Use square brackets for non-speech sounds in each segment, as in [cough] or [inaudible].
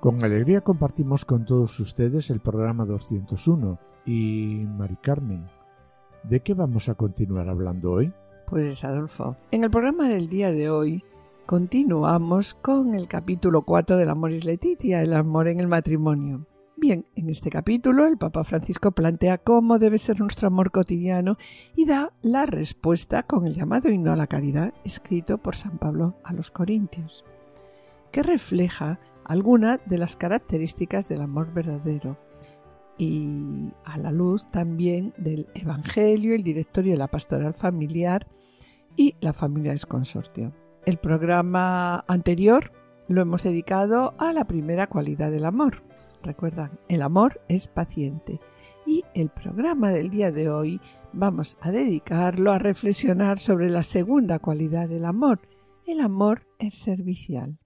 Con alegría compartimos con todos ustedes el programa 201 y Mari Carmen, ¿de qué vamos a continuar hablando hoy? Pues Adolfo, en el programa del día de hoy continuamos con el capítulo 4 del Amoris Letitia, el amor en el matrimonio. Bien, en este capítulo el Papa Francisco plantea cómo debe ser nuestro amor cotidiano y da la respuesta con el llamado himno a la caridad escrito por San Pablo a los Corintios, que refleja algunas de las características del amor verdadero y a la luz también del Evangelio, el directorio de la pastoral familiar y la familia es consortio. El programa anterior lo hemos dedicado a la primera cualidad del amor. Recuerdan, el amor es paciente. Y el programa del día de hoy vamos a dedicarlo a reflexionar sobre la segunda cualidad del amor. El amor es servicial.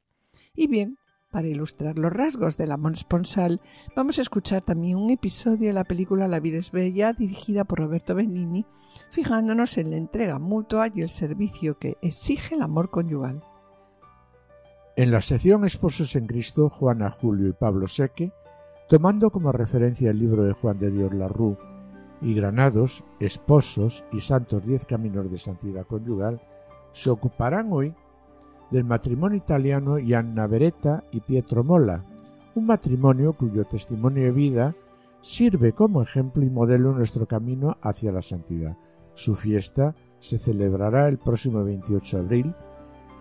Y bien, para ilustrar los rasgos del amor esponsal, vamos a escuchar también un episodio de la película La vida es bella, dirigida por Roberto Benini, fijándonos en la entrega mutua y el servicio que exige el amor conyugal. En la sección Esposos en Cristo, Juana, Julio y Pablo Seque, tomando como referencia el libro de Juan de Dios Larrú y Granados, Esposos y Santos Diez Caminos de Santidad Conyugal, se ocuparán hoy del matrimonio italiano Gianna Beretta y Pietro Mola, un matrimonio cuyo testimonio de vida sirve como ejemplo y modelo en nuestro camino hacia la santidad. Su fiesta se celebrará el próximo 28 de abril.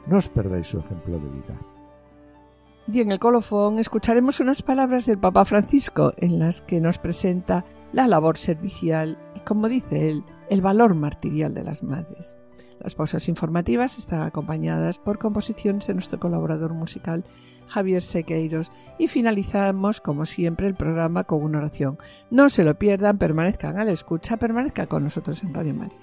No os perdáis su ejemplo de vida. Y en el colofón escucharemos unas palabras del Papa Francisco en las que nos presenta la labor servicial y, como dice él, el valor martirial de las madres. Las pausas informativas están acompañadas por composiciones de nuestro colaborador musical Javier Sequeiros y finalizamos como siempre el programa con una oración. No se lo pierdan, permanezcan a la escucha, permanezcan con nosotros en Radio María.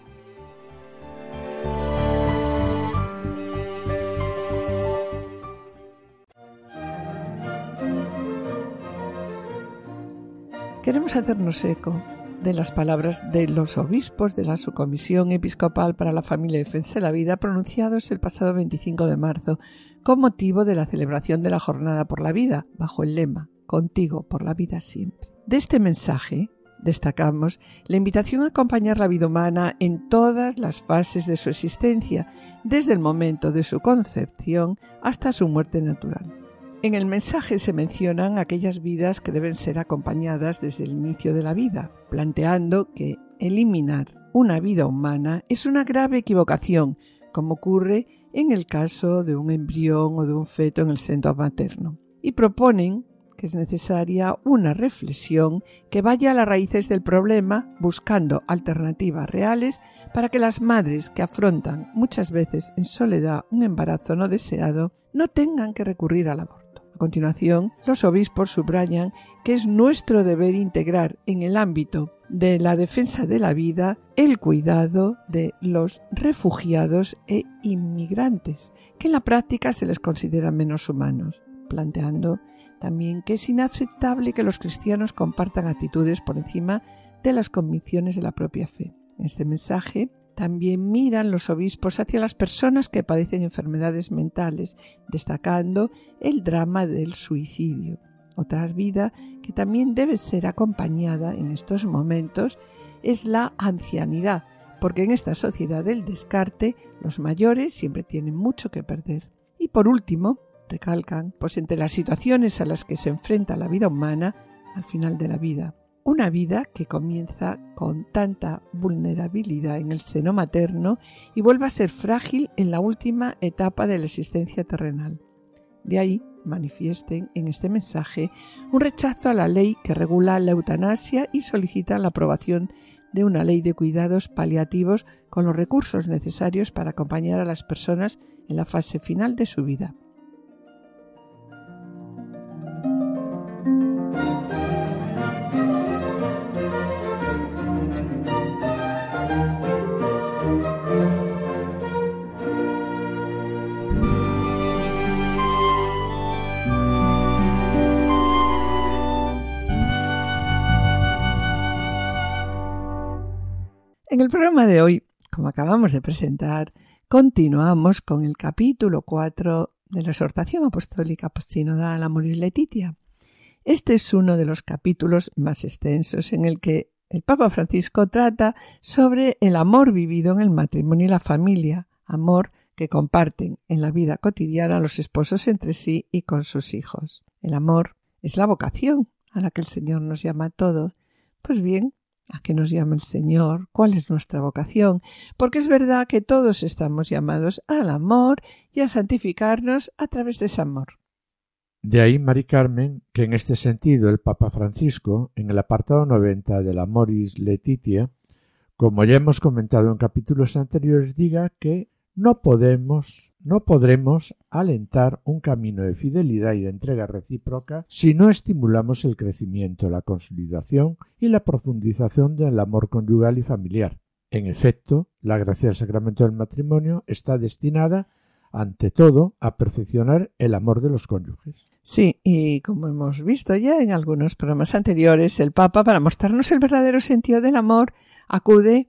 Queremos hacernos eco de las palabras de los obispos de la Subcomisión Episcopal para la Familia y Defensa de la Vida pronunciados el pasado 25 de marzo con motivo de la celebración de la Jornada por la Vida, bajo el lema Contigo por la vida siempre. De este mensaje destacamos la invitación a acompañar la vida humana en todas las fases de su existencia, desde el momento de su concepción hasta su muerte natural. En el mensaje se mencionan aquellas vidas que deben ser acompañadas desde el inicio de la vida, planteando que eliminar una vida humana es una grave equivocación, como ocurre en el caso de un embrión o de un feto en el seno materno. Y proponen que es necesaria una reflexión que vaya a las raíces del problema, buscando alternativas reales para que las madres que afrontan muchas veces en soledad un embarazo no deseado no tengan que recurrir al aborto. Continuación, los obispos subrayan que es nuestro deber integrar en el ámbito de la defensa de la vida el cuidado de los refugiados e inmigrantes, que en la práctica se les considera menos humanos, planteando también que es inaceptable que los cristianos compartan actitudes por encima de las convicciones de la propia fe. En este mensaje también miran los obispos hacia las personas que padecen enfermedades mentales, destacando el drama del suicidio. Otra vida que también debe ser acompañada en estos momentos es la ancianidad, porque en esta sociedad del descarte los mayores siempre tienen mucho que perder. Y por último, recalcan, pues entre las situaciones a las que se enfrenta la vida humana al final de la vida, una vida que comienza con tanta vulnerabilidad en el seno materno y vuelve a ser frágil en la última etapa de la existencia terrenal. De ahí manifiesten en este mensaje un rechazo a la ley que regula la eutanasia y solicitan la aprobación de una ley de cuidados paliativos con los recursos necesarios para acompañar a las personas en la fase final de su vida. En el programa de hoy, como acabamos de presentar, continuamos con el capítulo 4 de la exhortación apostólica postinodal Amoris Letitia. Este es uno de los capítulos más extensos en el que el Papa Francisco trata sobre el amor vivido en el matrimonio y la familia, amor que comparten en la vida cotidiana los esposos entre sí y con sus hijos. El amor es la vocación a la que el Señor nos llama a todos. Pues bien, ¿a qué nos llama el Señor? ¿Cuál es nuestra vocación? Porque es verdad que todos estamos llamados al amor y a santificarnos a través de ese amor. De ahí, Mari Carmen, que en este sentido el Papa Francisco, en el apartado 90 de la Moris Letitia, como ya hemos comentado en capítulos anteriores, diga que no podemos, no podremos alentar un camino de fidelidad y de entrega recíproca si no estimulamos el crecimiento, la consolidación y la profundización del amor conyugal y familiar. En efecto, la gracia del sacramento del matrimonio está destinada ante todo, a perfeccionar el amor de los cónyuges. Sí, y como hemos visto ya en algunos programas anteriores, el Papa, para mostrarnos el verdadero sentido del amor, acude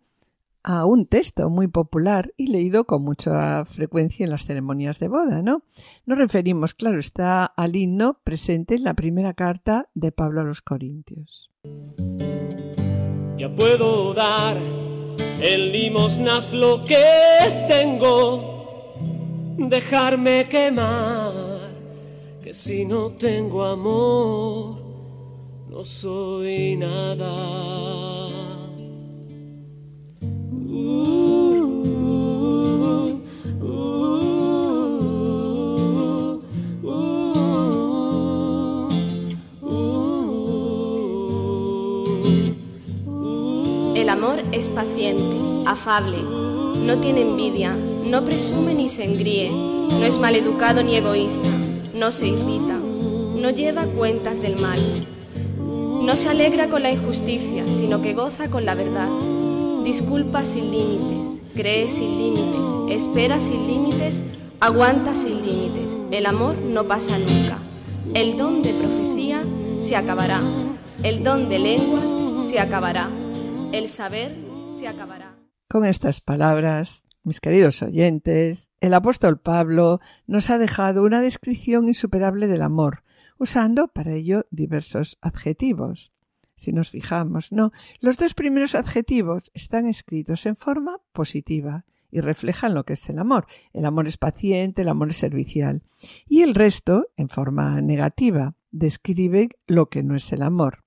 a un texto muy popular y leído con mucha frecuencia en las ceremonias de boda, ¿no? Nos referimos, claro, está al himno presente en la primera carta de Pablo a los Corintios. Ya puedo dar el limosnas lo que tengo, dejarme quemar, que si no tengo amor, no soy nada. El amor es paciente, afable, no tiene envidia, no presume ni se engríe, no es maleducado ni egoísta, no se irrita, no lleva cuentas del mal, no se alegra con la injusticia, sino que goza con la verdad disculpa sin límites, cree sin límites, espera sin límites, aguanta sin límites. El amor no pasa nunca. El don de profecía se acabará. El don de lenguas se acabará. El saber se acabará. Con estas palabras, mis queridos oyentes, el apóstol Pablo nos ha dejado una descripción insuperable del amor, usando para ello diversos adjetivos si nos fijamos, no. Los dos primeros adjetivos están escritos en forma positiva y reflejan lo que es el amor. El amor es paciente, el amor es servicial. Y el resto, en forma negativa, describe lo que no es el amor.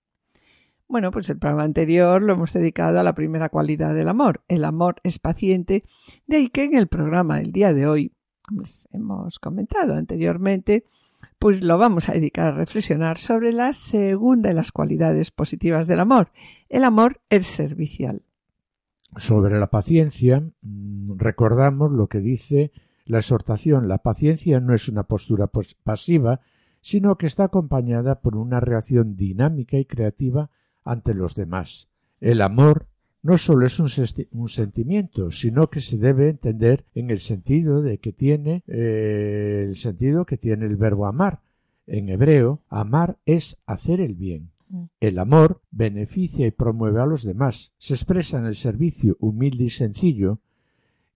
Bueno, pues el programa anterior lo hemos dedicado a la primera cualidad del amor. El amor es paciente, de ahí que en el programa del día de hoy, como hemos comentado anteriormente, pues lo vamos a dedicar a reflexionar sobre la segunda de las cualidades positivas del amor. El amor es servicial. Sobre la paciencia, mm, recordamos lo que dice la exhortación. La paciencia no es una postura pasiva, sino que está acompañada por una reacción dinámica y creativa ante los demás. El amor no solo es un, sentimiento, sino que se debe entender en el sentido de que tiene eh, el sentido que tiene el verbo amar. En hebreo, amar es hacer el bien. Mm. El amor beneficia y promueve a los demás. Se expresa en el servicio humilde y sencillo.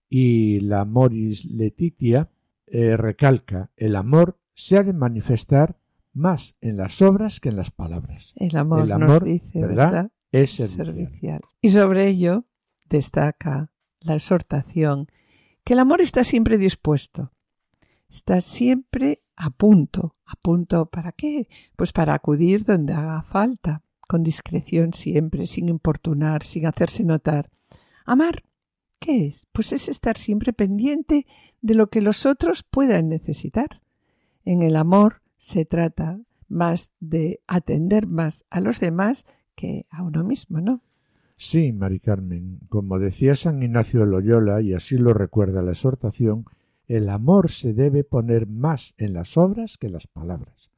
Y la Moris Letitia eh, recalca el amor se ha de manifestar más en las obras que en las palabras. El amor, nos dice, ¿verdad? Es servicial. Y sobre ello destaca la exhortación que el amor está siempre dispuesto, está siempre a punto. ¿A punto para qué? Pues para acudir donde haga falta, con discreción siempre, sin importunar, sin hacerse notar. Amar, ¿qué es? Pues es estar siempre pendiente de lo que los otros puedan necesitar. En el amor se trata más de atender más a los demás que a uno mismo, ¿no? Sí, Mari Carmen. Como decía San Ignacio de Loyola, y así lo recuerda la exhortación, el amor se debe poner más en las obras que en las palabras.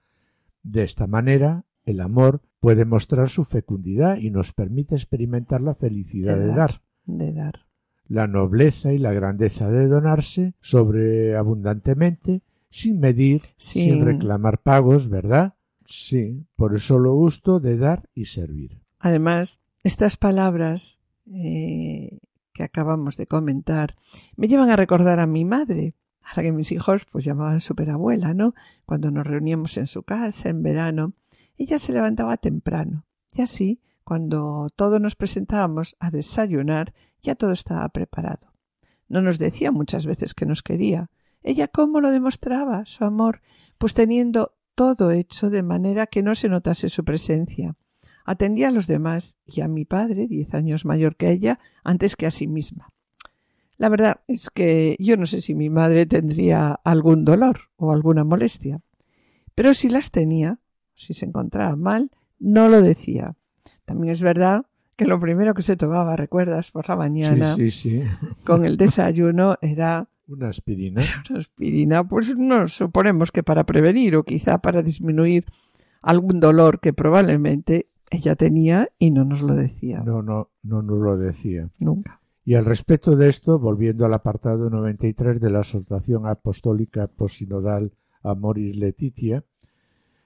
De esta manera, el amor puede mostrar su fecundidad y nos permite experimentar la felicidad de, dar, De dar. La nobleza y la grandeza de donarse sobreabundantemente, sin medir, sin reclamar pagos, ¿verdad? Sí, por eso lo gusto de dar y servir. Además, estas palabras eh, que acabamos de comentar me llevan a recordar a mi madre, a la que mis hijos pues llamaban superabuela, ¿no? Cuando nos reuníamos en su casa en verano, ella se levantaba temprano y así, cuando todos nos presentábamos a desayunar, ya todo estaba preparado. No nos decía muchas veces que nos quería. Ella cómo lo demostraba, su amor, pues teniendo todo hecho de manera que no se notase su presencia. Atendía a los demás y a mi padre, diez años mayor que ella, antes que a sí misma. La verdad es que yo no sé si mi madre tendría algún dolor o alguna molestia, pero si las tenía, si se encontraba mal, no lo decía. También es verdad que lo primero que se tomaba, recuerdas, por la mañana, sí, sí, sí. con el desayuno era Una aspirina. [laughs] una aspirina, pues no suponemos que para prevenir o quizá para disminuir algún dolor que probablemente ella tenía y no nos lo decía No, no, no nos lo decía. nunca. Y al respecto de esto, volviendo al apartado 93 de la exhortación apostólica posinodal Amoris Letitia,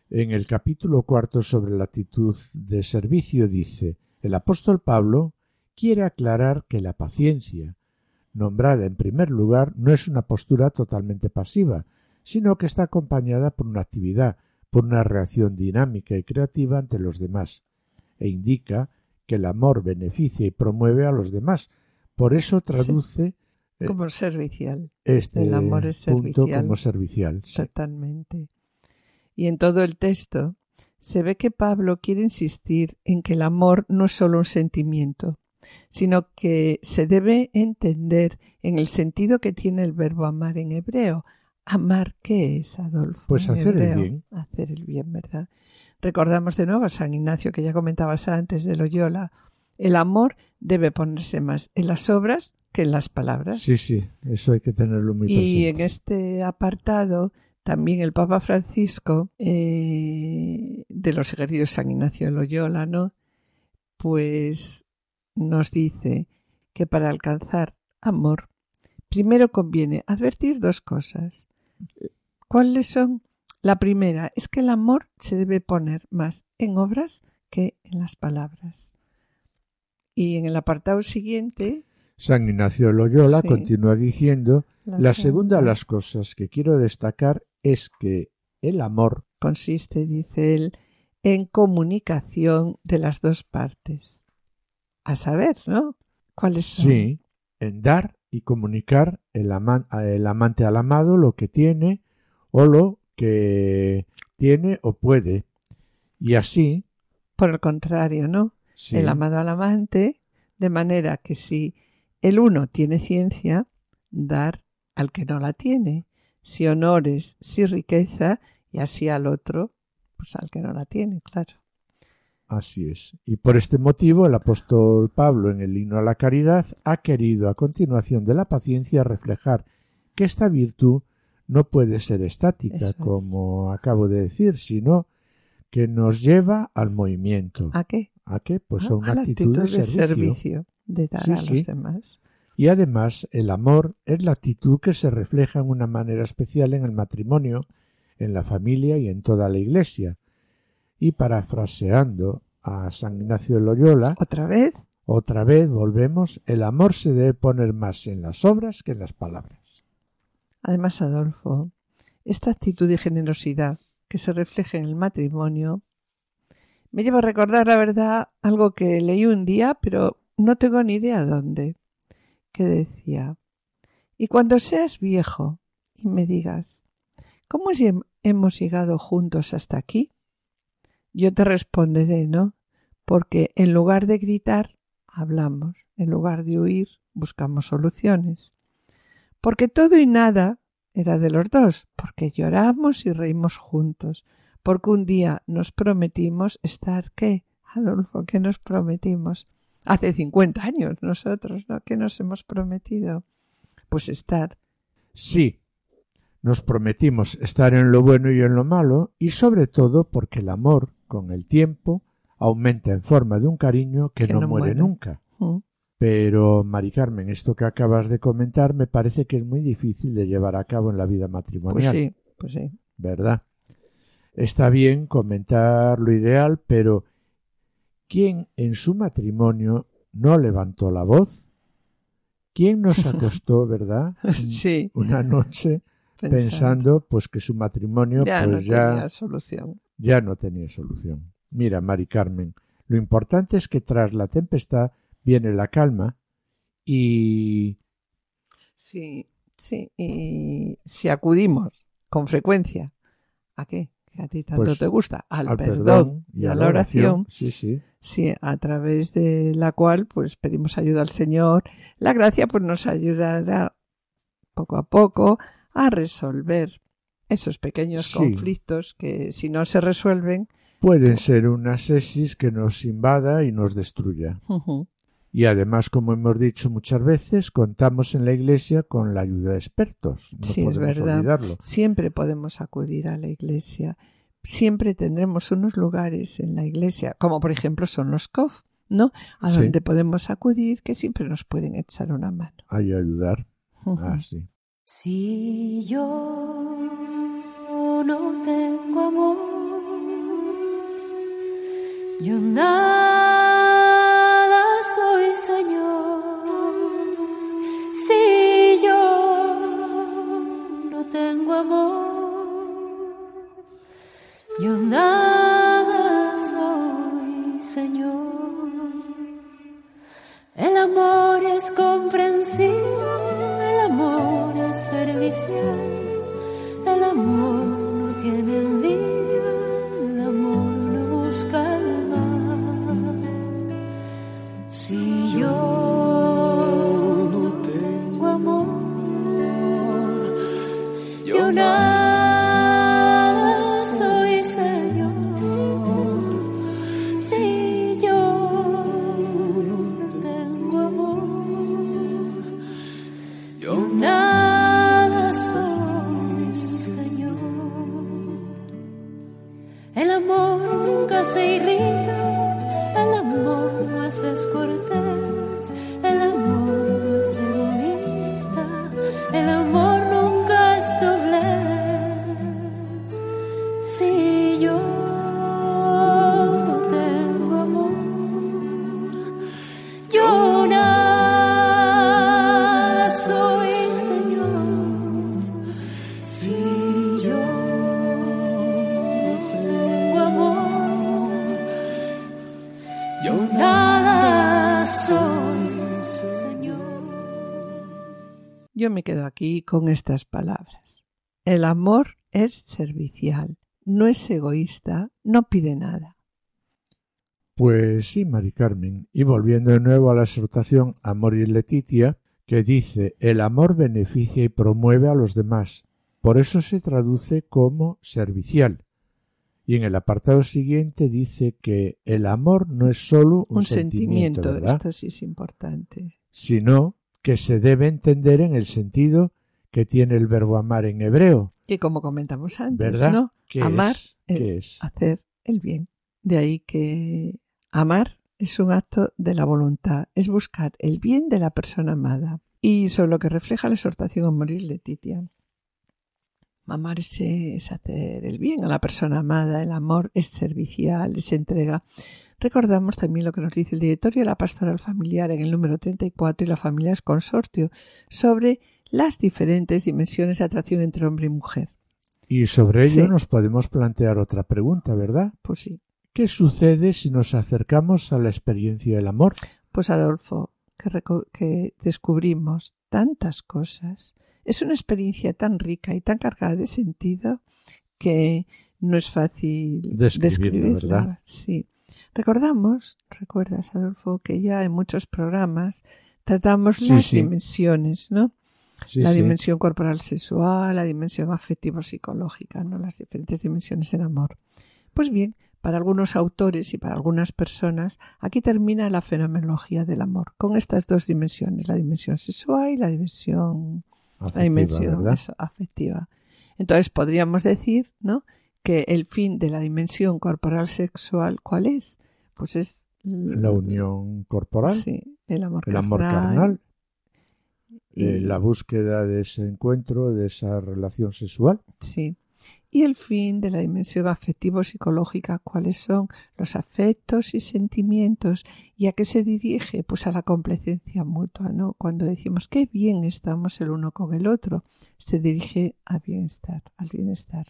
en el capítulo cuarto sobre la actitud de servicio dice, el apóstol Pablo quiere aclarar que la paciencia, nombrada en primer lugar, no es una postura totalmente pasiva, sino que está acompañada por una actividad, por una reacción dinámica y creativa ante los demás, e indica que el amor beneficia y promueve a los demás. Por eso traduce eh, Como servicial, este el amor es punto servicial. como servicial. sí. totalmente. Y en todo el texto se ve que Pablo quiere insistir en que el amor no es solo un sentimiento, sino que se debe entender en el sentido que tiene el verbo amar en hebreo. Amar, ¿qué es, Adolfo? Pues en hacer el bien. Hacer el bien, ¿verdad? Recordamos de nuevo a San Ignacio, que ya comentabas antes de Loyola. El amor debe ponerse más en las obras que en las palabras. Sí, sí, eso hay que tenerlo muy Y en presente. este apartado también el Papa Francisco eh, de los ejercicios San Ignacio de Loyola, ¿no? Pues nos dice que para alcanzar amor primero conviene advertir dos cosas. ¿Cuáles son? La primera es que el amor se debe poner más en obras que en las palabras. Y en el apartado siguiente, San Ignacio Loyola Sí. continúa diciendo, la segunda de las cosas que quiero destacar es que el amor consiste, dice él, en comunicación de las dos partes. A saber, ¿no? ¿Cuáles son? Sí, en dar y comunicar el, ama- el amante al amado lo que tiene o lo que tiene o puede. Y así, Por el contrario, ¿no? sí, El amado al amante, de manera que si el uno tiene ciencia, dar al que no la tiene. Si honores, si riqueza, y así al otro, pues al que no la tiene, claro. Así es. Y por este motivo el apóstol Pablo en el himno a la caridad ha querido a continuación de la paciencia reflejar que esta virtud no puede ser estática, es. como acabo de decir, sino que nos lleva al movimiento. ¿A qué? ¿A qué? Pues Ah, a una a actitud, de, servicio. servicio, de dar Sí, a sí. los demás. Y además, el amor es la actitud que se refleja en una manera especial en el matrimonio, en la familia y en toda la Iglesia. Y parafraseando a San Ignacio de Loyola, Otra vez, otra vez volvemos, el amor se debe poner más en las obras que en las palabras. Además, Adolfo, esta actitud de generosidad que se refleja en el matrimonio me lleva a recordar, la verdad, algo que leí un día, pero no tengo ni idea dónde, que decía, y cuando seas viejo y me digas, ¿cómo hemos llegado juntos hasta aquí? Yo te responderé, ¿no? Porque en lugar de gritar, hablamos, en lugar de huir, buscamos soluciones porque todo y nada era de los dos, porque lloramos y reímos juntos, porque un día nos prometimos estar, ¿qué? Adolfo, ¿qué nos prometimos? Hace 50 años nosotros, ¿no? ¿Qué nos hemos prometido? Pues estar. Sí, nos prometimos estar en lo bueno y en lo malo, y sobre todo porque el amor, con el tiempo, aumenta en forma de un cariño que, Que no, no muere muere. nunca. ¿Mm? Pero, Mari Carmen, esto que acabas de comentar me parece que es muy difícil de llevar a cabo en la vida Pues matrimonial, sí, pues sí. ¿verdad? Está bien comentar lo ideal, pero ¿quién en su matrimonio no levantó la voz? ¿Quién nos [laughs] acostó, verdad? [laughs] Sí. Una noche pensando, pues que su matrimonio ya pues no ya, tenía solución. Ya no tenía solución. Mira, Mari Carmen, lo importante es que tras la tempestad viene la calma y Sí, sí. Y si acudimos con frecuencia, ¿a qué? Que a ti tanto Pues, te gusta, al, al perdón, y a la oración, Sí, sí. sí, a través de la cual pues pedimos ayuda al Señor. La gracia pues nos ayudará poco a poco a resolver esos pequeños Sí. conflictos que si no se resuelven, Pueden ser una sesis que nos invada y nos destruya. Y además, como hemos dicho muchas veces, contamos en la Iglesia con la ayuda de expertos. No Sí, es podemos verdad. olvidarlo. siempre podemos acudir a la iglesia. Siempre tendremos unos lugares en la iglesia, como por ejemplo son los COF, ¿no? A Sí. donde podemos acudir que siempre nos pueden echar una mano. Hay ayudar. Ujú. Ah, sí. Si yo no tengo amor, yo nada con estas palabras. El amor es servicial, no es egoísta, no pide nada. Pues sí, Mari Carmen. Y volviendo de nuevo a la exhortación Amor y Letitia, que dice el amor beneficia y promueve a los demás. Por eso se traduce como servicial. Y en el apartado siguiente dice que el amor no es solo un, Un, sentimiento, ¿verdad? esto sí es importante. sino que se debe entender en el sentido que tiene el verbo amar en hebreo, Que como comentamos antes, ¿verdad? ¿no? ¿Qué Amar es? Hacer el bien. De ahí que amar es un acto de la voluntad, es buscar el bien de la persona amada. Y sobre lo que refleja la exhortación a morir Letitia. Amar es, es hacer el bien a la persona amada, el amor es servicial, es entrega. Recordamos también lo que nos dice el directorio de la pastoral familiar en el número 34 y la familia es consortio sobre las diferentes dimensiones de atracción entre hombre y mujer. Y sobre ello Sí. nos podemos plantear otra pregunta, ¿verdad? Pues sí, ¿Qué sucede si nos acercamos a la experiencia del amor? Pues Adolfo, que, descubrimos tantas cosas, es una experiencia tan rica y tan cargada de sentido que no es fácil Describirla, describirla. ¿verdad? Sí. Recordamos, recuerdas Adolfo, que ya en muchos programas tratamos Sí, las sí. dimensiones, ¿no? Sí, la sí. dimensión corporal sexual, la dimensión afectivo-psicológica, ¿no? Las diferentes dimensiones del amor. Pues bien, para algunos autores y para algunas personas, aquí termina la fenomenología del amor, con estas dos dimensiones, la dimensión sexual y la dimensión, la Afectiva, dimensión ¿verdad? eso, afectiva. Entonces podríamos decir, ¿no? Que el fin de la dimensión corporal sexual, ¿cuál es? Pues es La unión corporal, Sí, el amor el amor carnal, eh, la búsqueda de ese encuentro, de esa relación sexual. Sí. Y el fin de la dimensión afectivo-psicológica, cuáles son los afectos y sentimientos y a qué se dirige, pues a la complacencia mutua, ¿no? Cuando decimos qué bien estamos el uno con el otro, se dirige al bienestar, al bienestar.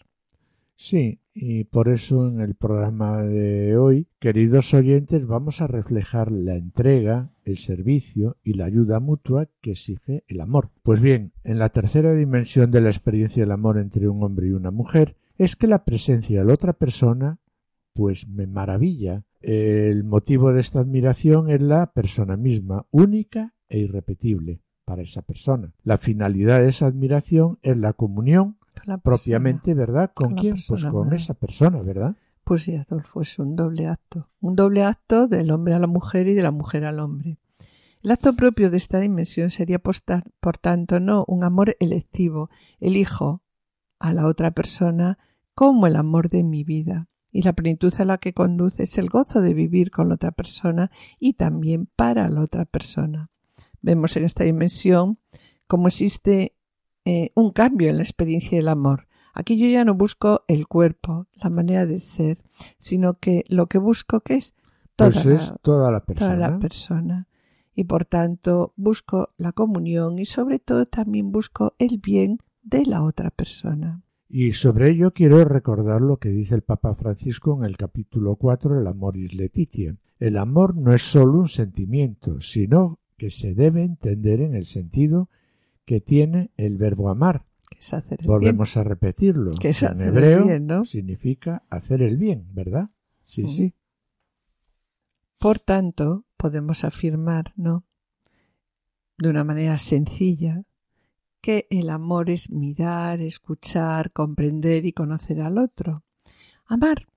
Sí, y por eso en el programa de hoy, queridos oyentes, vamos a reflejar la entrega, el servicio y la ayuda mutua que exige el amor. Pues bien, en la tercera dimensión de la experiencia del amor entre un hombre y una mujer, es que la presencia de la otra persona, pues me maravilla. El motivo de esta admiración es la persona misma, única e irrepetible para esa persona. La finalidad de esa admiración es la comunión propiamente, ¿verdad? ¿Con, quién? pues con esa persona, ¿verdad? Pues sí, Adolfo, es un doble acto. Un doble acto del hombre a la mujer y de la mujer al hombre. El acto propio de esta dimensión sería, postar, por tanto, no un amor electivo, elijo a la otra persona como el amor de mi vida. Y la plenitud a la que conduce es el gozo de vivir con la otra persona y también para la otra persona. Vemos en esta dimensión cómo existe eh, un cambio en la experiencia del amor. Aquí yo ya no busco el cuerpo, la manera de ser, sino que lo que busco que es toda, pues es toda la persona. Toda la persona. Y por tanto busco la comunión y sobre todo también busco el bien de la otra persona. Y sobre ello quiero recordar lo que dice el Papa Francisco en el capítulo 4 del Amoris Letitia. El amor no es solo un sentimiento, sino que se debe entender en el sentido que tiene el verbo amar. Volvemos a repetirlo. Que en hebreo significa hacer el bien, ¿verdad? Sí, sí. Por tanto, podemos afirmar, ¿no? De una manera sencilla, que el amor es mirar, escuchar, comprender y conocer al otro. Amar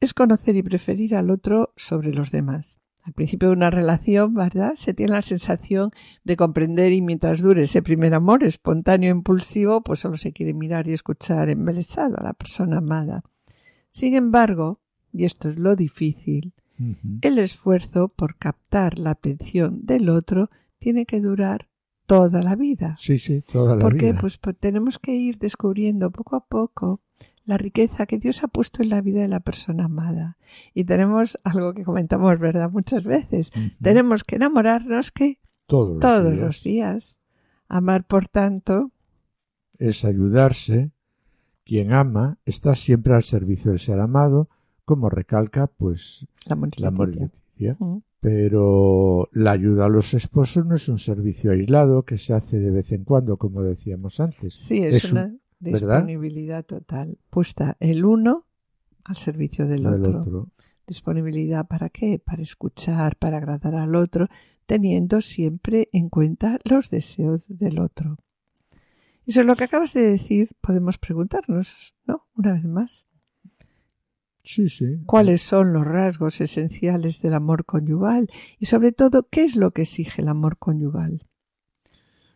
es conocer y preferir al otro sobre los demás. Al principio de una relación, ¿verdad? Se tiene la sensación de comprender y mientras dure ese primer amor espontáneo, impulsivo, pues solo se quiere mirar y escuchar embelesado a la persona amada. Sin embargo, y esto es lo difícil, el esfuerzo por captar la atención del otro tiene que durar toda la vida. Sí, sí, toda la ¿Por vida. Pues, pues tenemos que ir descubriendo poco a poco la riqueza que Dios ha puesto en la vida de la persona amada. Y tenemos algo que comentamos, ¿verdad? Muchas veces. Tenemos que enamorarnos que todos, los, días. Amar, por tanto, es ayudarse. Quien ama está siempre al servicio del ser amado, como recalca, pues, la Leticia. Pero la ayuda a los esposos no es un servicio aislado que se hace de vez en cuando, como decíamos antes. Sí, es, una, Disponibilidad total. Puesta el uno al servicio del, otro. Disponibilidad para qué? Para escuchar, para agradar al otro, teniendo siempre en cuenta los deseos del otro. Y sobre lo que acabas de decir, podemos preguntarnos, ¿no? Una vez más. Sí, sí. ¿Cuáles son los rasgos esenciales del amor conyugal? Y sobre todo, ¿qué es lo que exige el amor conyugal?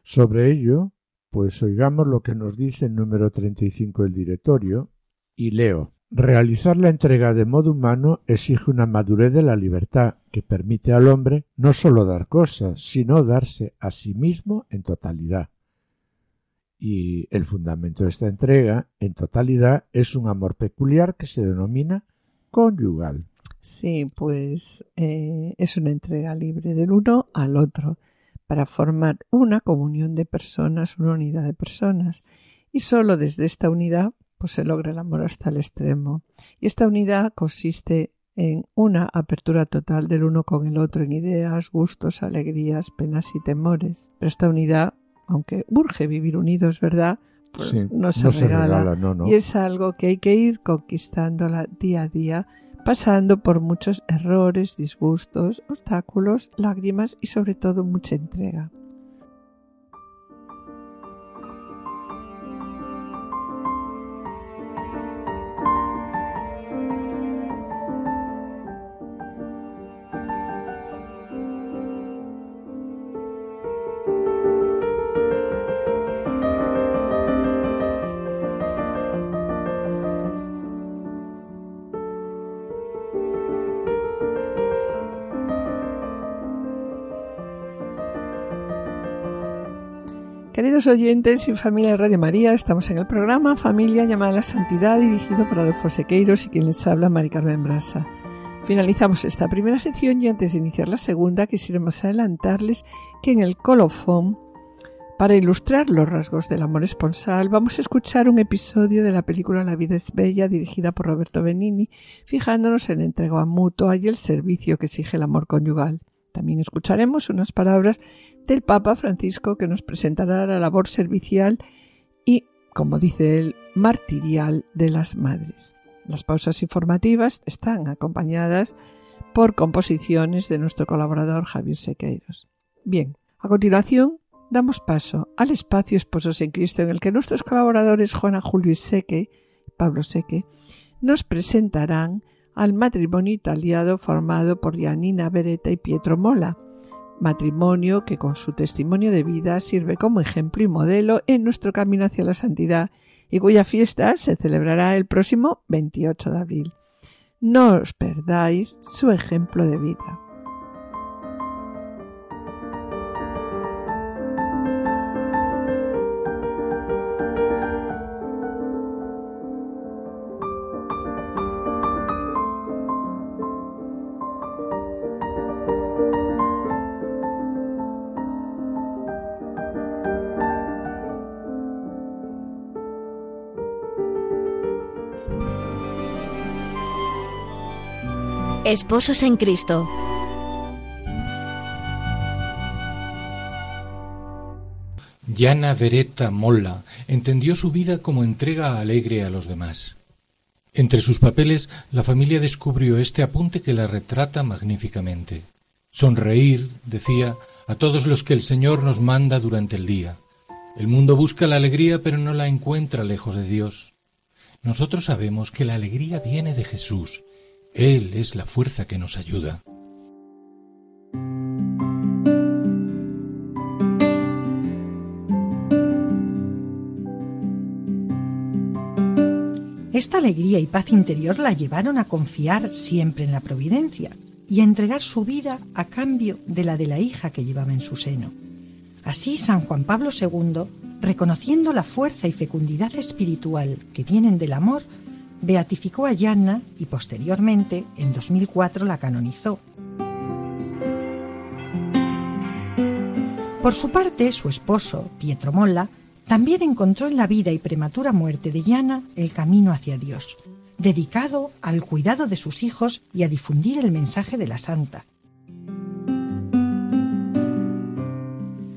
Sobre ello, pues oigamos lo que nos dice el número 35 del directorio y leo. Realizar la entrega de modo humano exige una madurez de la libertad que permite al hombre no sólo dar cosas, sino darse a sí mismo en totalidad. Y el fundamento de esta entrega en totalidad es un amor peculiar que se denomina conyugal. Sí, pues eh, es una entrega libre del uno al otro para formar una comunión de personas, una unidad de personas. Y solo desde esta unidad pues se logra el amor hasta el extremo. Y esta unidad consiste en una apertura total del uno con el otro en ideas, gustos, alegrías, penas y temores. Pero esta unidad, aunque urge vivir unidos, ¿verdad? Pues no se regala. Y es algo que hay que ir conquistándola día a día pasando por muchos errores, disgustos, obstáculos, lágrimas y sobre todo mucha entrega. Queridos oyentes y familia de Radio María, estamos en el programa Familia llamada a la Santidad, dirigido por Adolfo Sequeiros y quien les habla, Mari Carmen Brasa. Finalizamos esta primera sección y antes de iniciar la segunda, quisiéramos adelantarles que en el colofón, para ilustrar los rasgos del amor esponsal, vamos a escuchar un episodio de la película La vida es bella, dirigida por Roberto Benini, fijándonos en la entrega mutua y el servicio que exige el amor conyugal. También escucharemos unas palabras del Papa Francisco que nos presentará la labor servicial y, como dice él, martirial de las madres. Las pausas informativas están acompañadas por composiciones de nuestro colaborador Javier Sequeiros. Bien, a continuación damos paso al espacio Esposos en Cristo en el que nuestros colaboradores Juana Julio Seque Pablo Seque nos presentarán al matrimonio italiano formado por Giannina Beretta y Pietro Mola, matrimonio que con su testimonio de vida sirve como ejemplo y modelo en nuestro camino hacia la santidad y cuya fiesta se celebrará el próximo 28 de abril. No os perdáis su ejemplo de vida. Esposos en Cristo. Yana Vereta Molla entendió su vida como entrega alegre a los demás. Entre sus papeles, la familia descubrió este apunte que la retrata magníficamente. Sonreír, decía, a todos los que el Señor nos manda durante el día. El mundo busca la alegría, pero no la encuentra lejos de Dios. Nosotros sabemos que la alegría viene de Jesús, él es la fuerza que nos ayuda. Esta alegría y paz interior la llevaron a confiar siempre en la providencia y a entregar su vida a cambio de la de la hija que llevaba en su seno. Así San Juan Pablo II, reconociendo la fuerza y fecundidad espiritual que vienen del amor, beatificó a Yanna y posteriormente, en 2004, la canonizó. Por su parte, su esposo, Pietro Molla, también encontró en la vida y prematura muerte de Yanna el camino hacia Dios, dedicado al cuidado de sus hijos y a difundir el mensaje de la santa.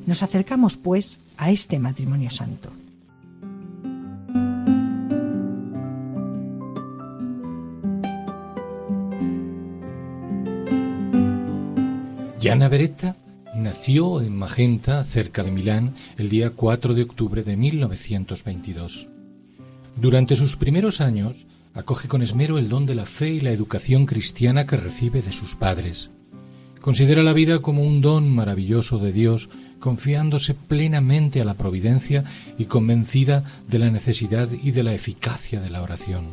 Nos acercamos, pues, a este matrimonio santo. Gianna Beretta nació en Magenta, cerca de Milán, el día 4 de octubre de 1922. Durante sus primeros años, acoge con esmero el don de la fe y la educación cristiana que recibe de sus padres. Considera la vida como un don maravilloso de Dios, confiándose plenamente a la providencia y convencida de la necesidad y de la eficacia de la oración.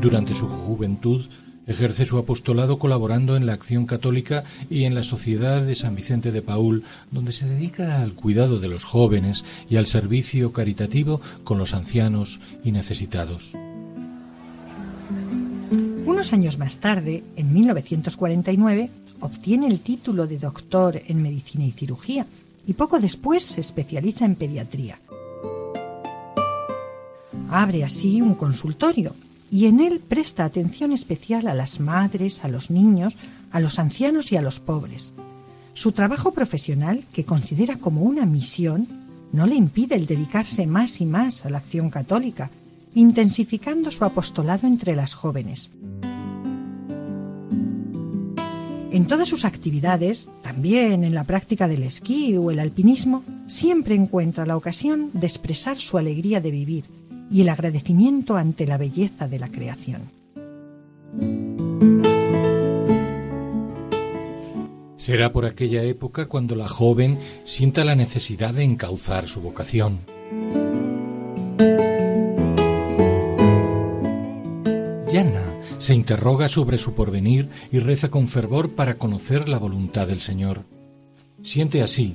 Durante su juventud Ejerce su apostolado colaborando en la acción católica y en la Sociedad de San Vicente de Paul, donde se dedica al cuidado de los jóvenes y al servicio caritativo con los ancianos y necesitados. Unos años más tarde, en 1949, obtiene el título de doctor en medicina y cirugía y poco después se especializa en pediatría. Abre así un consultorio y en él presta atención especial a las madres, a los niños, a los ancianos y a los pobres. Su trabajo profesional, que considera como una misión, no le impide el dedicarse más y más a la acción católica, intensificando su apostolado entre las jóvenes. En todas sus actividades, también en la práctica del esquí o el alpinismo, siempre encuentra la ocasión de expresar su alegría de vivir y el agradecimiento ante la belleza de la creación. Será por aquella época cuando la joven sienta la necesidad de encauzar su vocación. Yana se interroga sobre su porvenir y reza con fervor para conocer la voluntad del Señor. Siente así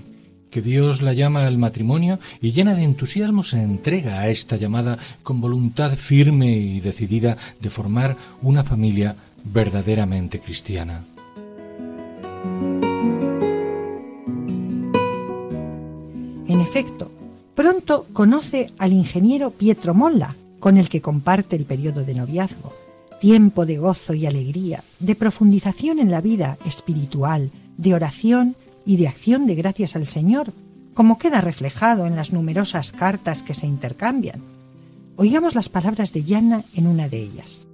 que Dios la llama al matrimonio y llena de entusiasmo se entrega a esta llamada con voluntad firme y decidida de formar una familia verdaderamente cristiana. En efecto, pronto conoce al ingeniero Pietro Molla, con el que comparte el periodo de noviazgo, tiempo de gozo y alegría, de profundización en la vida espiritual, de oración y de acción de gracias al Señor, como queda reflejado en las numerosas cartas que se intercambian. Oigamos las palabras de Yanna en una de ellas.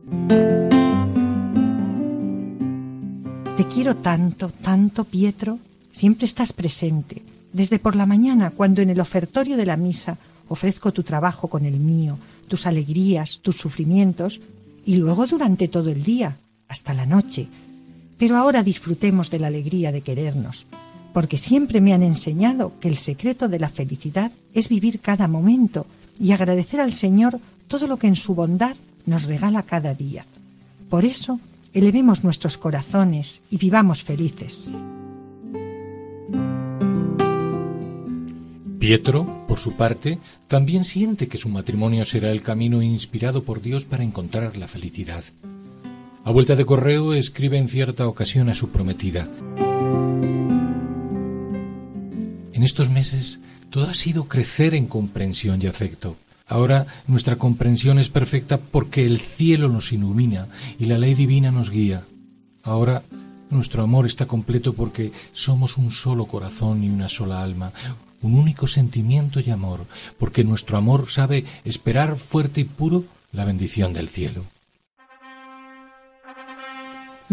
Te quiero tanto, tanto, Pietro. Siempre estás presente, desde por la mañana, cuando en el ofertorio de la misa ofrezco tu trabajo con el mío, tus alegrías, tus sufrimientos, y luego durante todo el día, hasta la noche. Pero ahora disfrutemos de la alegría de querernos, porque siempre me han enseñado que el secreto de la felicidad es vivir cada momento y agradecer al Señor todo lo que en su bondad nos regala cada día. Por eso, elevemos nuestros corazones y vivamos felices. Pietro, por su parte, también siente que su matrimonio será el camino inspirado por Dios para encontrar la felicidad. A vuelta de correo escribe en cierta ocasión a su prometida. En estos meses todo ha sido crecer en comprensión y afecto. Ahora nuestra comprensión es perfecta porque el cielo nos ilumina y la ley divina nos guía. Ahora nuestro amor está completo porque somos un solo corazón y una sola alma, un único sentimiento y amor, porque nuestro amor sabe esperar fuerte y puro la bendición del cielo.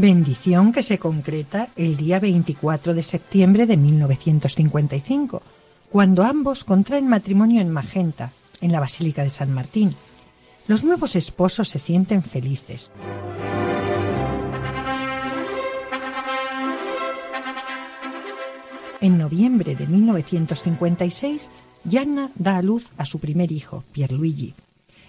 Bendición que se concreta el día 24 de septiembre de 1955, cuando ambos contraen matrimonio en Magenta, en la Basílica de San Martín. Los nuevos esposos se sienten felices. En noviembre de 1956, Gianna da a luz a su primer hijo, Pierluigi.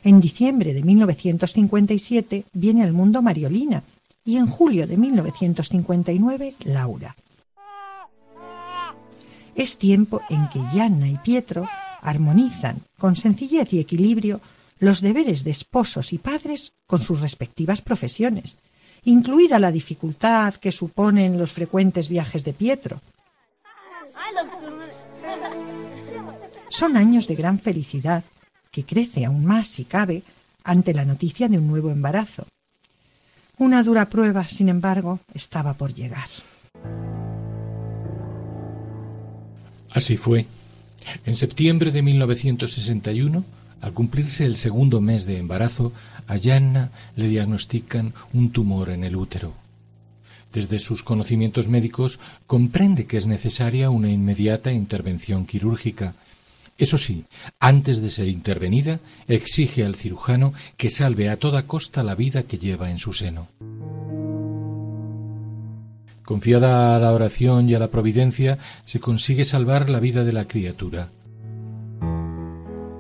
En diciembre de 1957 viene al mundo Mariolina, y en julio de 1959 Laura. Es tiempo en que Yanna y Pietro armonizan con sencillez y equilibrio los deberes de esposos y padres con sus respectivas profesiones, incluida la dificultad que suponen los frecuentes viajes de Pietro. Son años de gran felicidad, que crece aún más, si cabe, ante la noticia de un nuevo embarazo. Una dura prueba, sin embargo, estaba por llegar. Así fue. En septiembre de 1961, al cumplirse el segundo mes de embarazo, a Yanna le diagnostican un tumor en el útero. Desde sus conocimientos médicos comprende que es necesaria una inmediata intervención quirúrgica eso sí, antes de ser intervenida, exige al cirujano que salve a toda costa la vida que lleva en su seno. Confiada a la oración y a la providencia, se consigue salvar la vida de la criatura.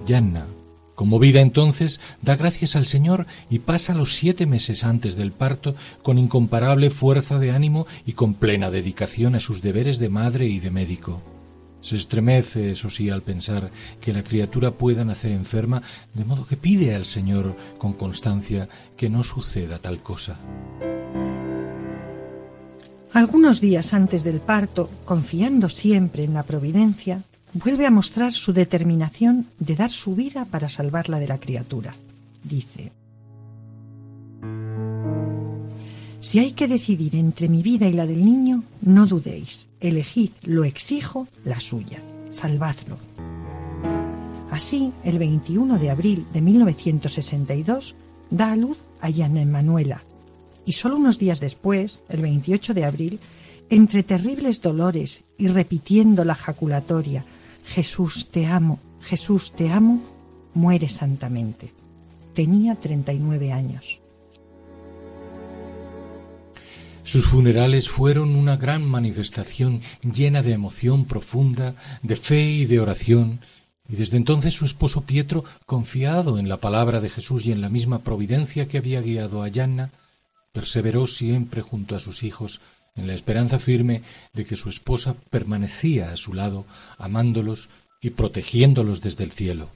Yanna, conmovida entonces, da gracias al Señor y pasa los siete meses antes del parto con incomparable fuerza de ánimo y con plena dedicación a sus deberes de madre y de médico. Se estremece, eso sí, al pensar que la criatura pueda nacer enferma, de modo que pide al Señor con constancia que no suceda tal cosa. Algunos días antes del parto, confiando siempre en la providencia, vuelve a mostrar su determinación de dar su vida para salvarla de la criatura. Dice, Si hay que decidir entre mi vida y la del niño, no dudéis, elegid, lo exijo, la suya, salvadlo. Así, el 21 de abril de 1962, da a luz a Yana Emanuela, y solo unos días después, el 28 de abril, entre terribles dolores y repitiendo la jaculatoria, Jesús te amo, Jesús te amo, muere santamente. Tenía 39 años. Sus funerales fueron una gran manifestación llena de emoción profunda, de fe y de oración, y desde entonces su esposo Pietro, confiado en la palabra de Jesús y en la misma providencia que había guiado a Yanna, perseveró siempre junto a sus hijos en la esperanza firme de que su esposa permanecía a su lado, amándolos y protegiéndolos desde el cielo.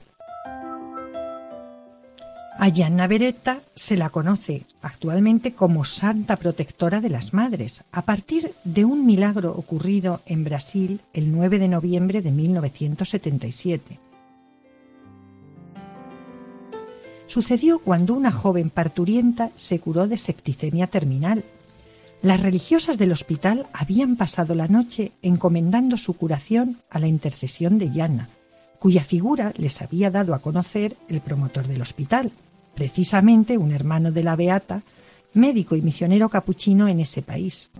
A Gianna Beretta se la conoce actualmente como Santa Protectora de las Madres, a partir de un milagro ocurrido en Brasil el 9 de noviembre de 1977. Sucedió cuando una joven parturienta se curó de septicemia terminal. Las religiosas del hospital habían pasado la noche encomendando su curación a la intercesión de Gianna, cuya figura les había dado a conocer el promotor del hospital, precisamente un hermano de la Beata, médico y misionero capuchino en ese país.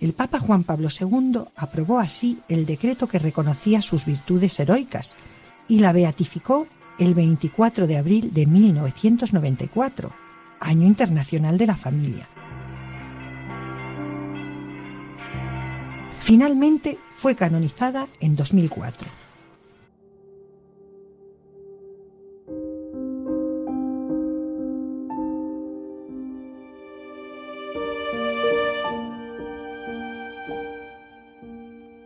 El Papa Juan Pablo II aprobó así el decreto que reconocía sus virtudes heroicas y la beatificó el 24 de abril de 1994, Año Internacional de la Familia. Finalmente fue canonizada en 2004.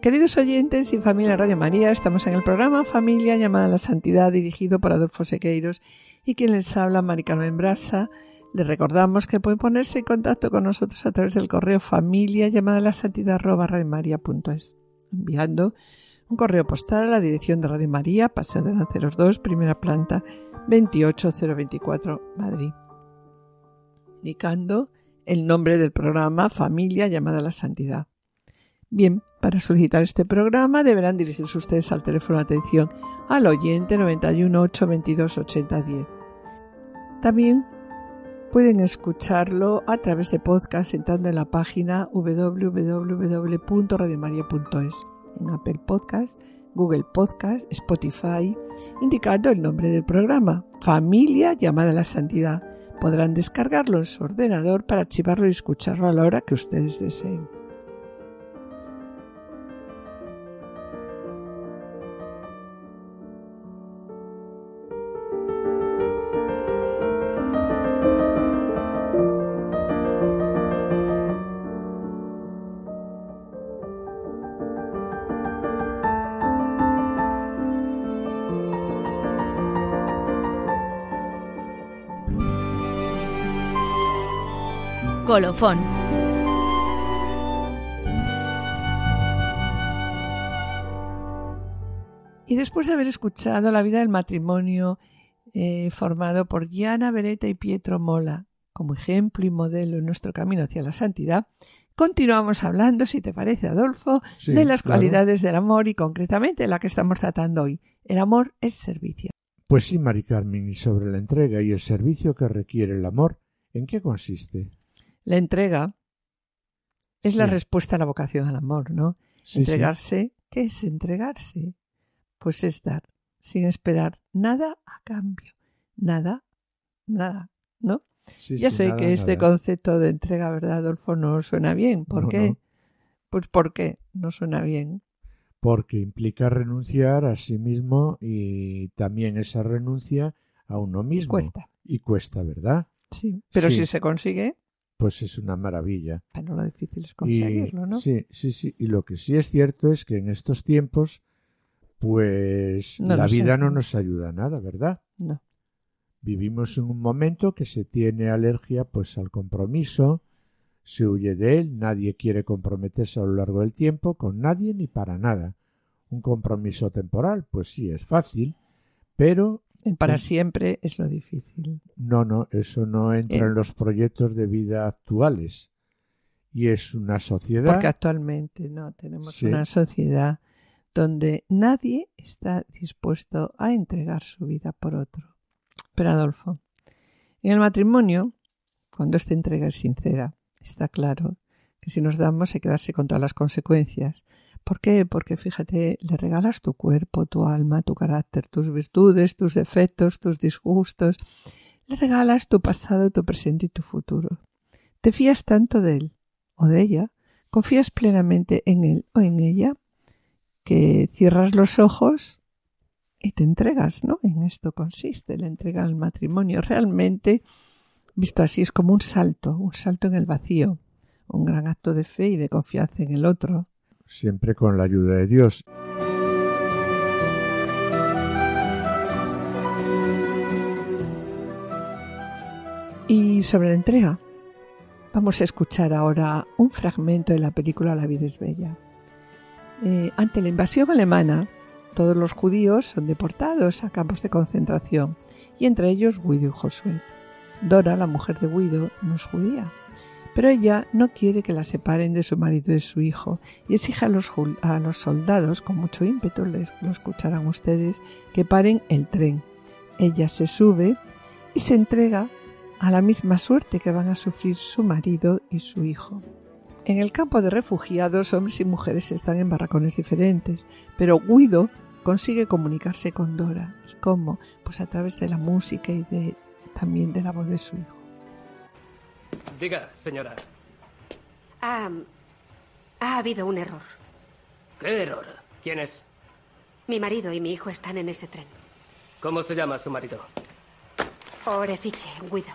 Queridos oyentes y familia Radio María, estamos en el programa Familia llamada a la Santidad dirigido por Adolfo Sequeiros y quien les habla, Mari Carmen Brasa. Les recordamos que pueden ponerse en contacto con nosotros a través del correo familia llamada a la santidad enviando un correo postal a la dirección de Radio María, Paseo de Lanceros 2, primera planta, 28024, Madrid, indicando el nombre del programa Familia llamada a la Santidad. Bien, para solicitar este programa deberán dirigirse ustedes al teléfono de atención al oyente 91 822 8010. También pueden escucharlo a través de podcast entrando en la página www.radiomaria.es en Apple Podcast, Google Podcast, Spotify, indicando el nombre del programa, Familia llamada a la Santidad. Podrán descargarlo en su ordenador para archivarlo y escucharlo a la hora que ustedes deseen. Colofón. Y después de haber escuchado la vida del matrimonio eh, formado por Gianna Beretta y Pietro Mola como ejemplo y modelo en nuestro camino hacia la santidad, continuamos hablando, si te parece, Adolfo, de las cualidades del amor y concretamente la que estamos tratando hoy. El amor es servicio. Pues sí, Mari Carmen, y sobre la entrega y el servicio que requiere el amor, ¿en qué consiste? La entrega es la respuesta a la vocación al amor, ¿no? entregarse, ¿qué es entregarse? Pues es dar, sin esperar nada a cambio. Nada, nada, ¿no? ya sé que este concepto de entrega, ¿verdad, Adolfo? No suena bien. ¿Por qué? Pues porque no suena bien. Porque implica renunciar a sí mismo y también esa renuncia a uno mismo. Y cuesta. Y cuesta, ¿verdad? Sí. Pero si se consigue, pues es una maravilla. Pero lo difícil es conseguirlo, ¿no? Sí, sí, sí. Y lo que sí es cierto es que en estos tiempos, pues la vida no nos ayuda a nada, ¿verdad? No. Vivimos en un momento que se tiene alergia pues al compromiso, se huye de él, nadie quiere comprometerse a lo largo del tiempo con nadie ni para nada. Un compromiso temporal, pues sí, es fácil, pero para siempre es lo difícil. No, no, eso no entra en los proyectos de vida actuales. Y es una sociedad. Porque actualmente no tenemos una sociedad donde nadie está dispuesto a entregar su vida por otro. Pero Adolfo, en el matrimonio, cuando esta entrega es sincera, está claro que si nos damos hay que darse con todas las consecuencias, ¿Por qué? Porque fíjate, le regalas tu cuerpo, tu alma, tu carácter, tus virtudes, tus defectos, tus disgustos. Le regalas tu pasado, tu presente y tu futuro. Te fías tanto de él o de ella, confías plenamente en él o en ella, que cierras los ojos y te entregas, ¿no? En esto consiste la entrega al matrimonio. Realmente, visto así, es como un salto, un salto en el vacío, un gran acto de fe y de confianza en el otro. Siempre con la ayuda de Dios. Y sobre la entrega, vamos a escuchar ahora un fragmento de la película La vida es bella. Eh, ante la invasión alemana, todos los judíos son deportados a campos de concentración, y entre ellos Guido y Josué. Dora, la mujer de Guido, no es judía, pero ella no quiere que la separen de su marido y de su hijo, y exige a los, soldados, con mucho ímpetu, les, lo escucharán ustedes, que paren el tren. Ella se sube y se entrega a la misma suerte que van a sufrir su marido y su hijo. En el campo de refugiados, hombres y mujeres están en barracones diferentes, pero Guido consigue comunicarse con Dora. ¿Y cómo? Pues a través de la música y también de la voz de su hijo. Diga, señora. Ha, ha habido un error. ¿Qué error? ¿Quién es? Mi marido y mi hijo están en ese tren. ¿Cómo se llama su marido? Orefiche, Guido.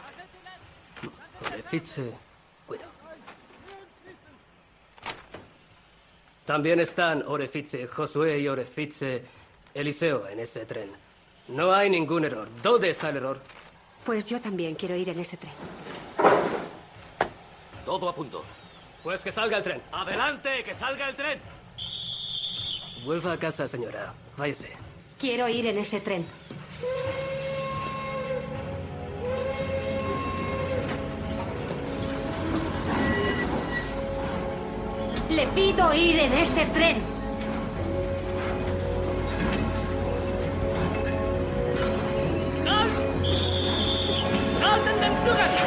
Orefiche, Guido. También están Orefiche, Josué y Orefiche, Eliseo en ese tren. No hay ningún error. ¿Dónde está el error? Pues yo también quiero ir en ese tren. Todo a punto. Pues que salga el tren. ¡Adelante! ¡Que salga el tren! Vuelva a casa, señora. Váyase. Quiero ir en ese tren. Le pido ir en ese tren. ¡Mira,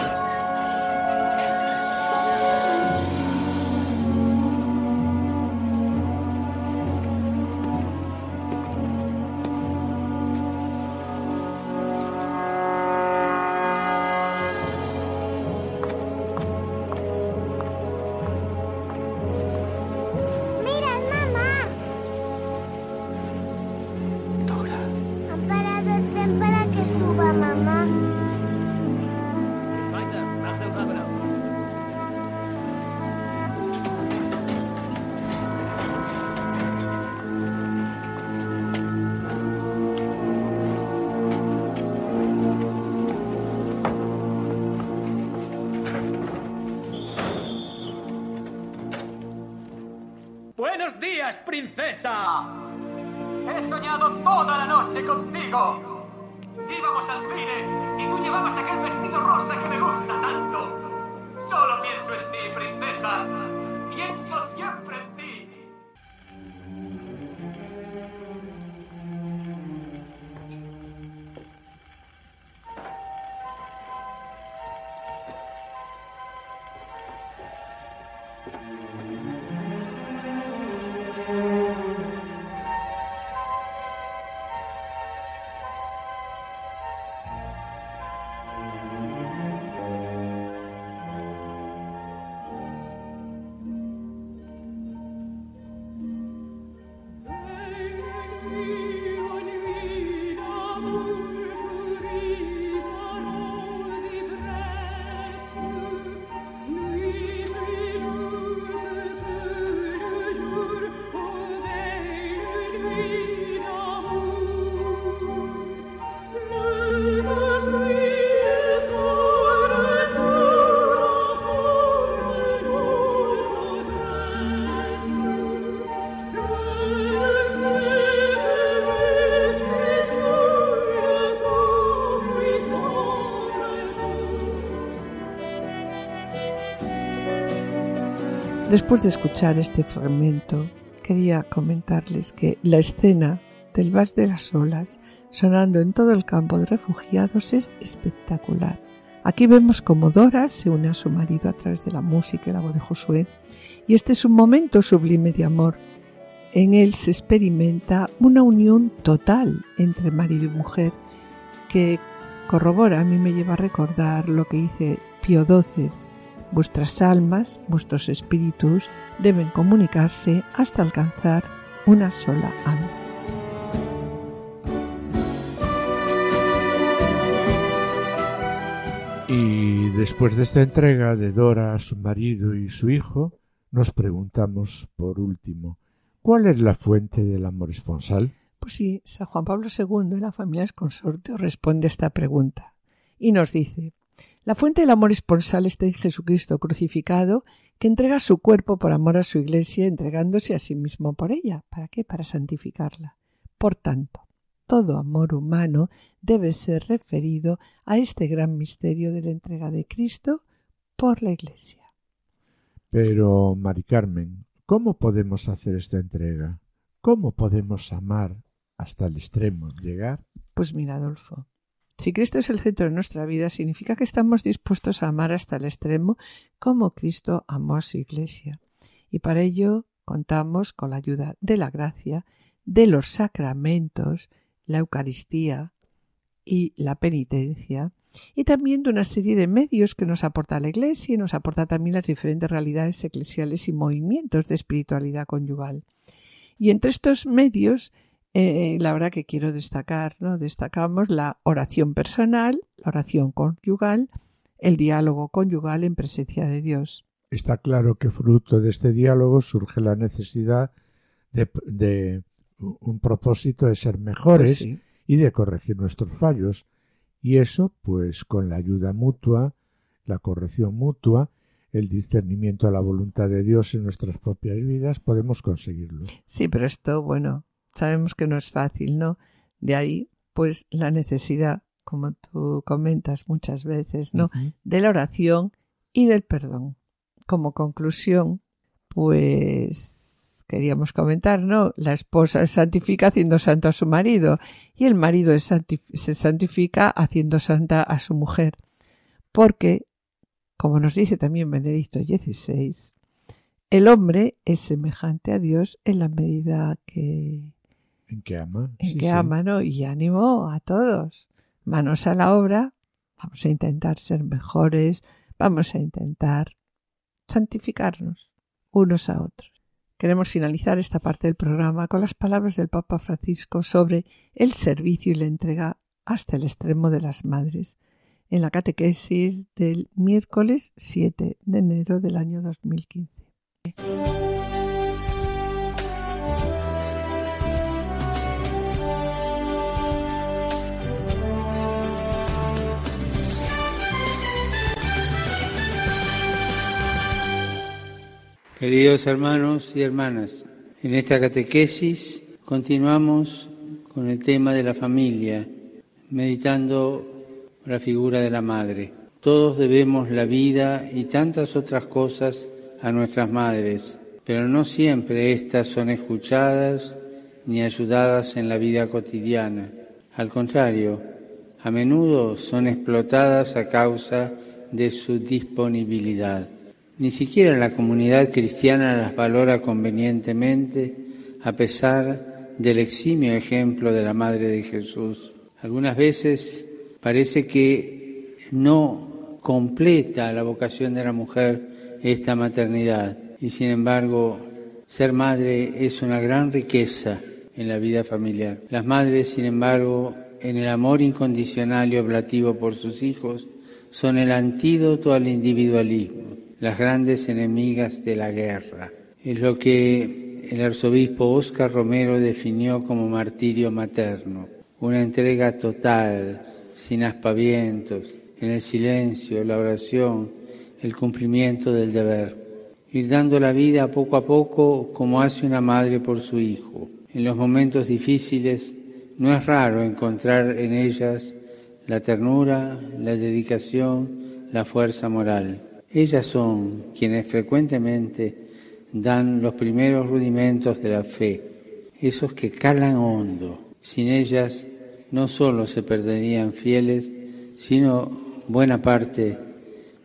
¡Buenos días, princesa! He soñado toda la noche contigo. Después de escuchar este fragmento, quería comentarles que la escena del Vas de las Olas sonando en todo el campo de refugiados es espectacular. Aquí vemos como Dora se une a su marido a través de la música y la voz de Josué, y este es un momento sublime de amor. En él se experimenta una unión total entre marido y mujer que corrobora, a mí me lleva a recordar lo que dice Pío XII Vuestras almas, vuestros espíritus deben comunicarse hasta alcanzar una sola alma. Y después de esta entrega de Dora a su marido y su hijo, nos preguntamos por último, ¿cuál es la fuente del amor esponsal? Pues sí, San Juan Pablo II en la familia Consortio responde esta pregunta y nos dice, la fuente del amor esponsal está en Jesucristo crucificado, que entrega su cuerpo por amor a su iglesia, entregándose a sí mismo por ella. ¿Para qué? Para santificarla. Por tanto, todo amor humano debe ser referido a este gran misterio de la entrega de Cristo por la Iglesia. Pero, Mari Carmen, ¿cómo podemos hacer esta entrega? ¿Cómo podemos amar hasta el extremo, llegar? Pues mira, Adolfo, si Cristo es el centro de nuestra vida, significa que estamos dispuestos a amar hasta el extremo como Cristo amó a su Iglesia. Y para ello contamos con la ayuda de la gracia, de los sacramentos, la Eucaristía y la penitencia, y también de una serie de medios que nos aporta la Iglesia y nos aporta también las diferentes realidades eclesiales y movimientos de espiritualidad conyugal. Y entre estos medios, eh, la verdad que quiero destacar, ¿no? Destacamos la oración personal, la oración conyugal, el diálogo conyugal en presencia de Dios. Está claro que fruto de este diálogo surge la necesidad de un propósito de ser mejores Pues sí. y de corregir nuestros fallos. Y eso, pues con la ayuda mutua, la corrección mutua, el discernimiento a la voluntad de Dios en nuestras propias vidas, podemos conseguirlo. Sí, pero esto, bueno, sabemos que no es fácil, ¿no? De ahí, pues la necesidad, como tú comentas muchas veces, ¿no? De la oración y del perdón. Como conclusión, pues queríamos comentar, ¿no? La esposa se santifica haciendo santo a su marido y el marido se santifica haciendo santa a su mujer. Porque, como nos dice también Benedicto XVI, el hombre es semejante a Dios en la medida que, ¿En qué ama? en Sí, que sí. ama, ¿no? Y ánimo a todos. Manos a la obra. Vamos a intentar ser mejores. Vamos a intentar santificarnos unos a otros. Queremos finalizar esta parte del programa con las palabras del Papa Francisco sobre el servicio y la entrega hasta el extremo de las madres en la catequesis del miércoles 7 de enero del año 2015. Queridos hermanos y hermanas, en esta catequesis continuamos con el tema de la familia, meditando la figura de la madre. Todos debemos la vida y tantas otras cosas a nuestras madres, pero no siempre éstas son escuchadas ni ayudadas en la vida cotidiana. Al contrario, a menudo son explotadas a causa de su disponibilidad. Ni siquiera la comunidad cristiana las valora convenientemente a pesar del eximio ejemplo de la Madre de Jesús. Algunas veces parece que no completa la vocación de la mujer esta maternidad y sin embargo ser madre es una gran riqueza en la vida familiar. Las madres, sin embargo, en el amor incondicional y oblativo por sus hijos, son el antídoto al individualismo, las grandes enemigas de la guerra. Es lo que el arzobispo Óscar Romero definió como martirio materno, una entrega total, sin aspavientos, en el silencio, la oración, el cumplimiento del deber. Ir dando la vida poco a poco como hace una madre por su hijo. En los momentos difíciles no es raro encontrar en ellas la ternura, la dedicación, la fuerza moral. Ellas son quienes frecuentemente dan los primeros rudimentos de la fe, esos que calan hondo. Sin ellas no solo se perderían fieles, sino buena parte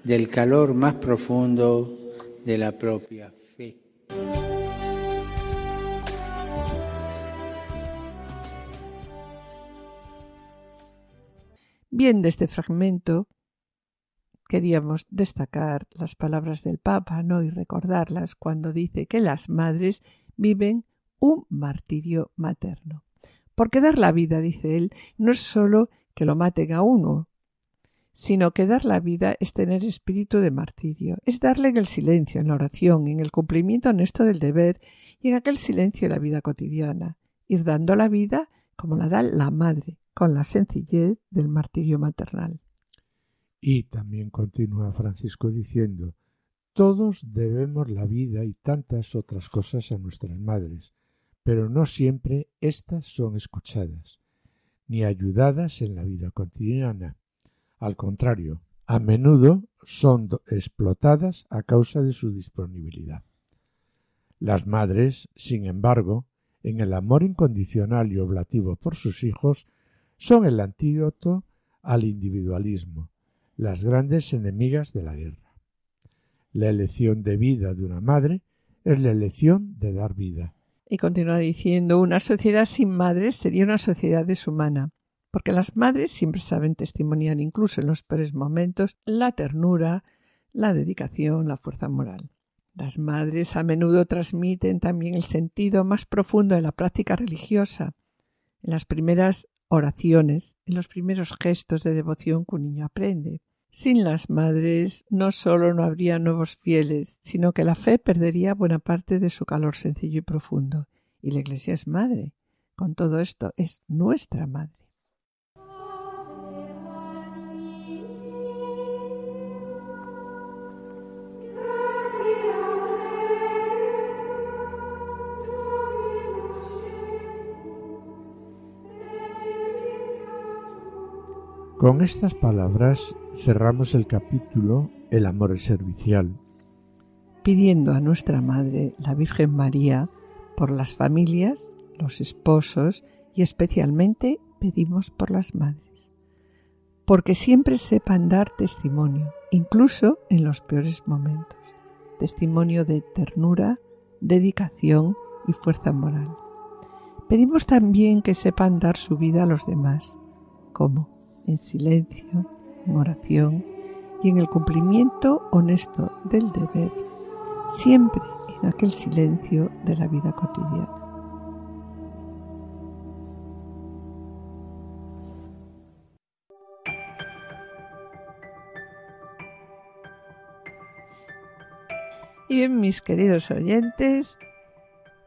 del calor más profundo de la propia fe. Bien, de este fragmento queríamos destacar las palabras del Papa, ¿no? Y recordarlas cuando dice que las madres viven un martirio materno. Porque dar la vida, dice él, no es solo que lo maten a uno, sino que dar la vida es tener espíritu de martirio, es darle en el silencio, en la oración, en el cumplimiento honesto del deber y en aquel silencio de la vida cotidiana, ir dando la vida como la da la madre, con la sencillez del martirio maternal. Y también continúa Francisco diciendo, todos debemos la vida y tantas otras cosas a nuestras madres, pero no siempre éstas son escuchadas, ni ayudadas en la vida cotidiana. Al contrario, a menudo son explotadas a causa de su disponibilidad. Las madres, sin embargo, en el amor incondicional y oblativo por sus hijos, son el antídoto al individualismo, las grandes enemigas de la guerra. La elección de vida de una madre es la elección de dar vida. Y continúa diciendo, una sociedad sin madres sería una sociedad deshumana, porque las madres siempre saben testimoniar, incluso en los peores momentos, la ternura, la dedicación, la fuerza moral. Las madres a menudo transmiten también el sentido más profundo de la práctica religiosa, en las primeras oraciones, en los primeros gestos de devoción que un niño aprende. Sin las madres no solo no habría nuevos fieles, sino que la fe perdería buena parte de su calor sencillo y profundo. Y la Iglesia es madre. Con todo esto es nuestra madre. Con estas palabras cerramos el capítulo El amor es servicial. Pidiendo a nuestra Madre, la Virgen María, por las familias, los esposos y especialmente pedimos por las madres, porque siempre sepan dar testimonio, incluso en los peores momentos, testimonio de ternura, dedicación y fuerza moral. Pedimos también que sepan dar su vida a los demás. ¿Cómo? En silencio, en oración y en el cumplimiento honesto del deber, siempre en aquel silencio de la vida cotidiana. Y bien, mis queridos oyentes,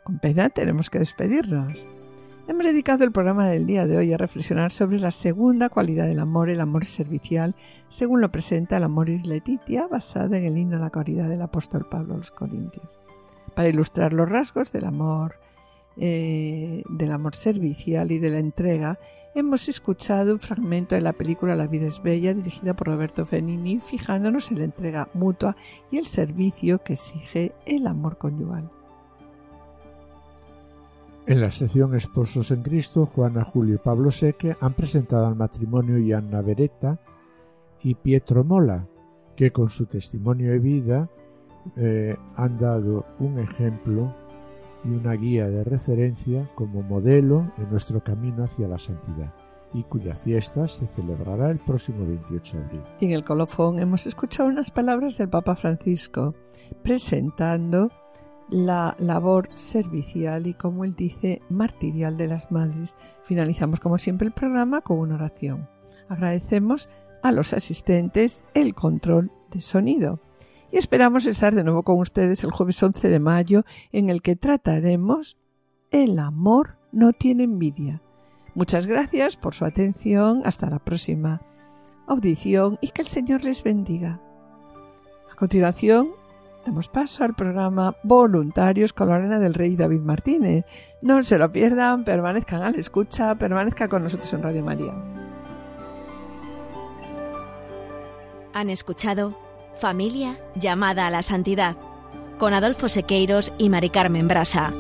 con pena tenemos que despedirnos. Hemos dedicado el programa del día de hoy a reflexionar sobre la segunda cualidad del amor, el amor servicial, según lo presenta el Amoris Letitia, basada en el himno a la caridad del apóstol Pablo a los Corintios. Para ilustrar los rasgos del amor, eh, del amor servicial y de la entrega, hemos escuchado un fragmento de la película La vida es bella, dirigida por Roberto Fenini, fijándonos en la entrega mutua y el servicio que exige el amor conyugal. En la sección Esposos en Cristo, Juana Julio y Pablo Seque han presentado al matrimonio Anna Beretta y Pietro Mola, que con su testimonio de vida eh, han dado un ejemplo y una guía de referencia como modelo en nuestro camino hacia la santidad y cuya fiesta se celebrará el próximo 28 de abril. En el colofón hemos escuchado unas palabras del Papa Francisco presentando la labor servicial y, como él dice, martirial de las madres. Finalizamos, como siempre, el programa con una oración. Agradecemos a los asistentes el control de sonido. Y esperamos estar de nuevo con ustedes el jueves 11 de mayo, en el que trataremos El amor no tiene envidia. Muchas gracias por su atención. Hasta la próxima audición y que el Señor les bendiga. A continuación, Damos paso al programa Voluntarios con Lorena del Rey David Martínez. No se lo pierdan, permanezcan a la escucha, permanezcan con nosotros en Radio María. Han escuchado Familia llamada a la santidad con Adolfo Sequeiros y Mari Carmen Brasa.